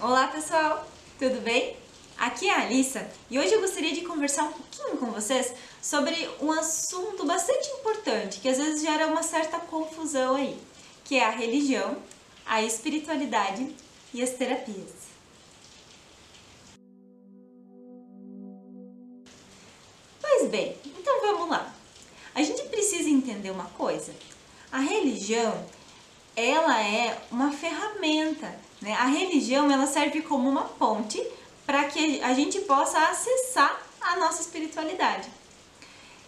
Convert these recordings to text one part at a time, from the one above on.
Olá pessoal, tudo bem? Aqui é a Alissa e hoje eu gostaria de conversar um pouquinho com vocês sobre um assunto bastante importante que às vezes gera uma certa confusão aí, que é a religião, a espiritualidade e as terapias. Pois bem, então vamos lá. A gente precisa entender uma coisa. A religião, ela é uma ferramenta, né? A religião, ela serve como uma ponte para que a gente possa acessar a nossa espiritualidade.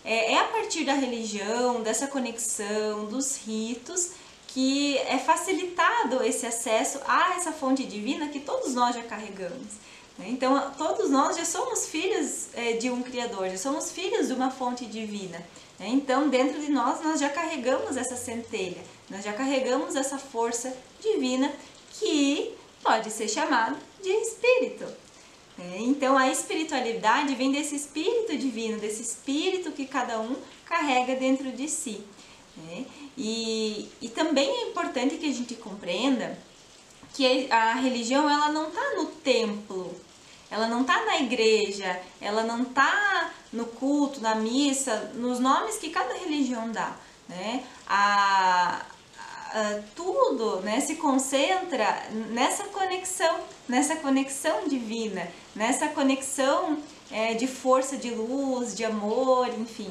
É, é a partir da religião, dessa conexão, dos ritos, que é facilitado esse acesso a essa fonte divina que todos nós já carregamos. Né? Então, todos nós já somos filhos é, de um Criador, já somos filhos de uma fonte divina. Né? Então, dentro de nós, nós já carregamos essa centelha, nós já carregamos essa força divina que pode ser chamada de espírito. É, então a espiritualidade vem desse espírito divino, desse espírito que cada um carrega dentro de si. Né? E, e também é importante que a gente compreenda que a religião ela não está no templo, ela não está na igreja, ela não está no culto, na missa, nos nomes que cada religião dá. Né? A, uh, tudo né, se concentra nessa conexão, nessa conexão divina, nessa conexão é, de força de luz, de amor, enfim.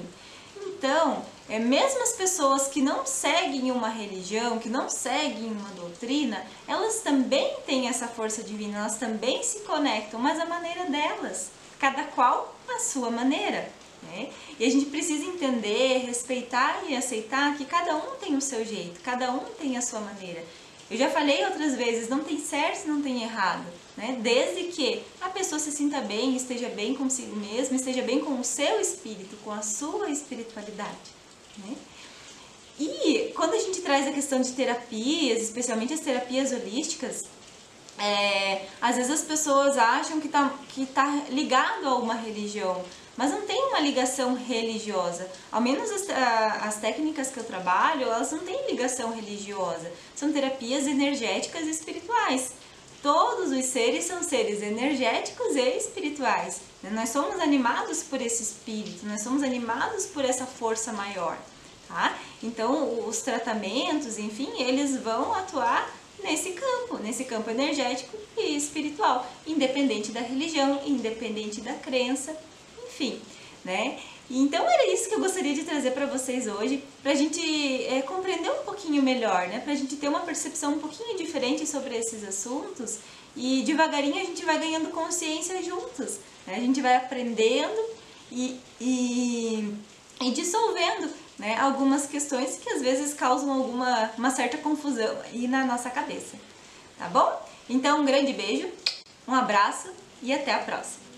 Então, é, mesmo as pessoas que não seguem uma religião, que não seguem uma doutrina, elas também têm essa força divina, elas também se conectam, mas a maneira delas, cada qual a sua maneira. Né? E a gente precisa entender, respeitar e aceitar que cada um tem o seu jeito, cada um tem a sua maneira. Eu já falei outras vezes, não tem certo não tem errado, né? Desde que a pessoa se sinta bem, esteja bem consigo mesma, esteja bem com o seu espírito, com a sua espiritualidade, né? E quando a gente traz a questão de terapias, especialmente as terapias holísticas, é, às vezes as pessoas acham que está que tá ligado a uma religião, mas não tem uma ligação religiosa. Ao menos as, as técnicas que eu trabalho, elas não têm ligação religiosa. São terapias energéticas e espirituais. Todos os seres são seres energéticos e espirituais. Né? Nós somos animados por esse espírito, nós somos animados por essa força maior. Tá? Então, os tratamentos, enfim, eles vão atuar nesse campo, nesse campo energético e espiritual, independente da religião, independente da crença, enfim, né? Então era isso que eu gostaria de trazer para vocês hoje, para a gente é, compreender um pouquinho melhor, né? Para a gente ter uma percepção um pouquinho diferente sobre esses assuntos e devagarinho a gente vai ganhando consciência juntos, né? A gente vai aprendendo e, e, e dissolvendo né, algumas questões que às vezes causam alguma uma certa confusão aí na nossa cabeça, tá bom? Então um grande beijo, um abraço e até a próxima!